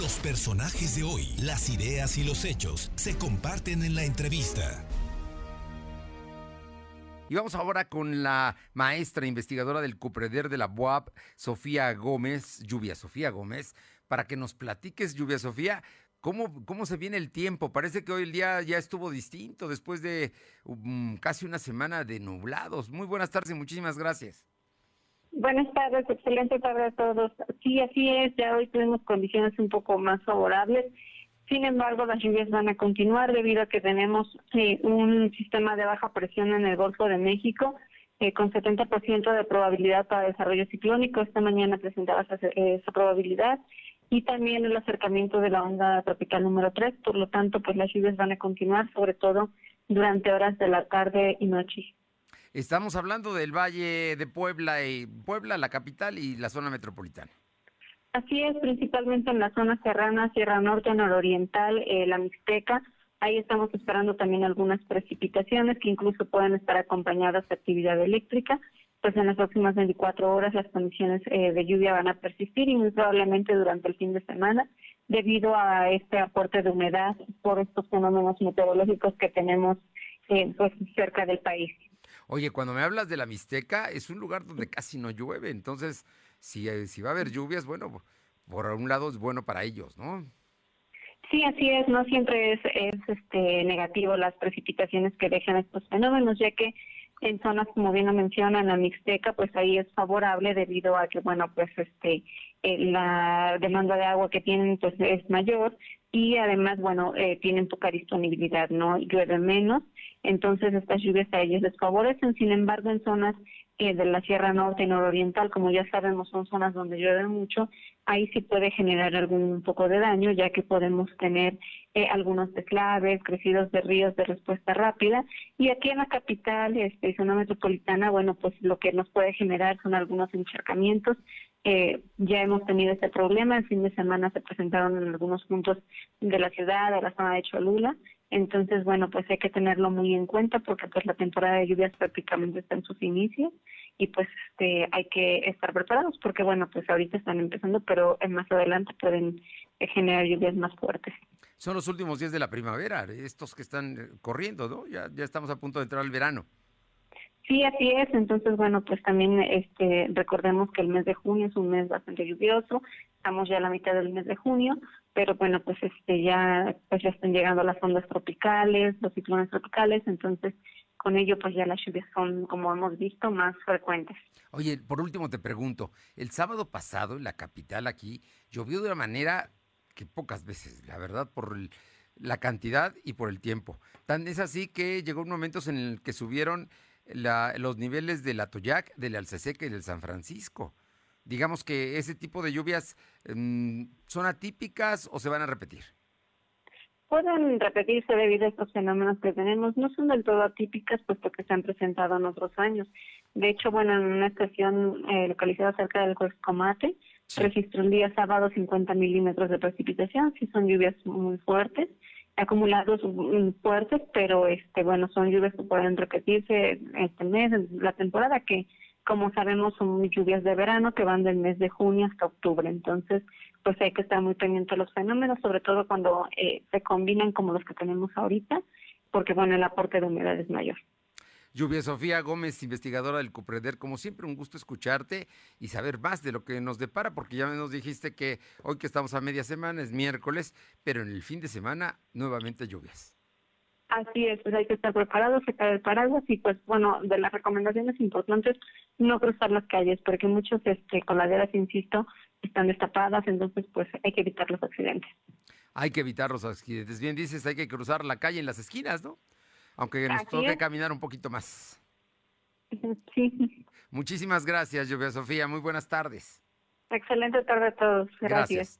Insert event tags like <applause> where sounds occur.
Los personajes de hoy, las ideas y los hechos se comparten en la entrevista. Y vamos ahora con la maestra investigadora del Cupreder de la BUAP, Sofía Gómez, Lluvia Sofía Gómez, para que nos platiques, Lluvia Sofía, ¿Cómo, ¿Cómo se viene el tiempo? Parece que hoy el día ya estuvo distinto después de um, casi una semana de nublados. Muy buenas tardes y muchísimas gracias. Buenas tardes, excelente tarde a todos. Sí, así es, ya hoy tenemos condiciones un poco más favorables. Sin embargo, las lluvias van a continuar debido a que tenemos eh, un sistema de baja presión en el Golfo de México eh, con 70% de probabilidad para desarrollo ciclónico. Esta mañana presentaba esa, esa probabilidad y también el acercamiento de la onda tropical número 3. Por lo tanto, pues las lluvias van a continuar, sobre todo durante horas de la tarde y noche. Estamos hablando del Valle de Puebla, y Puebla, la capital y la zona metropolitana. Así es, principalmente en la zona serrana, Sierra Norte, Nororiental, eh, la Mixteca. Ahí estamos esperando también algunas precipitaciones que incluso pueden estar acompañadas de actividad eléctrica pues en las próximas 24 horas las condiciones eh, de lluvia van a persistir y muy probablemente durante el fin de semana debido a este aporte de humedad por estos fenómenos meteorológicos que tenemos eh, pues cerca del país. Oye, cuando me hablas de la Mixteca, es un lugar donde casi no llueve, entonces si, eh, si va a haber lluvias, bueno, por un lado es bueno para ellos, ¿no? Sí, así es, no siempre es, es este negativo las precipitaciones que dejan estos fenómenos, ya que en zonas como bien lo mencionan la Mixteca pues ahí es favorable debido a que bueno pues este eh, la demanda de agua que tienen pues es mayor y además bueno eh, tienen poca disponibilidad no llueve menos entonces estas lluvias a ellos les favorecen. Sin embargo en zonas eh, de la Sierra Norte y Nororiental como ya sabemos son zonas donde llueve mucho ahí sí puede generar algún poco de daño, ya que podemos tener eh, algunos deslaves, crecidos de ríos de respuesta rápida. Y aquí en la capital, este, zona metropolitana, bueno, pues lo que nos puede generar son algunos encharcamientos. Eh, ya hemos tenido este problema, el fin de semana se presentaron en algunos puntos de la ciudad, de la zona de Cholula. Entonces, bueno, pues hay que tenerlo muy en cuenta porque pues la temporada de lluvias prácticamente está en sus inicios y pues este, hay que estar preparados porque bueno pues ahorita están empezando pero más adelante pueden eh, generar lluvias más fuertes. Son los últimos días de la primavera estos que están eh, corriendo no ya ya estamos a punto de entrar al verano sí así es entonces bueno pues también este recordemos que el mes de junio es un mes bastante lluvioso estamos ya a la mitad del mes de junio pero bueno pues este ya pues ya están llegando las ondas tropicales los ciclones tropicales entonces con ello pues ya las lluvias son, como hemos visto, más frecuentes. Oye, por último te pregunto, el sábado pasado en la capital aquí llovió de una manera que pocas veces, la verdad, por la cantidad y por el tiempo. Tan es así que llegó un momento en el que subieron los niveles del Atoyac, del Alceseca y del San Francisco. Digamos que ese tipo de lluvias mm, son atípicas o se van a repetir pueden repetirse debido a estos fenómenos que tenemos. No son del todo atípicas, puesto que se han presentado en otros años. De hecho, bueno, en una estación eh, localizada cerca del Comate, se registró el día sábado 50 milímetros de precipitación. Sí son lluvias muy fuertes, acumulados fuertes, pero este bueno, son lluvias que pueden repetirse este mes, la temporada que como sabemos son lluvias de verano que van del mes de junio hasta octubre. Entonces, pues hay que estar muy pendiente de los fenómenos, sobre todo cuando eh, se combinan como los que tenemos ahorita, porque bueno, el aporte de humedad es mayor. Lluvia Sofía Gómez, investigadora del CUPREDER, como siempre un gusto escucharte y saber más de lo que nos depara, porque ya nos dijiste que hoy que estamos a media semana es miércoles, pero en el fin de semana nuevamente lluvias. Así es, pues hay que estar preparados, sacar el paraguas y pues bueno, de las recomendaciones importantes, no cruzar las calles, porque muchos este, coladeras, insisto, están destapadas, entonces pues hay que evitar los accidentes. Hay que evitar los accidentes. Bien dices, hay que cruzar la calle en las esquinas, ¿no? Aunque nos toque caminar un poquito más. <laughs> Sí. Muchísimas gracias, Lluvia Sofía. Muy buenas tardes. Excelente tarde a todos. gracias.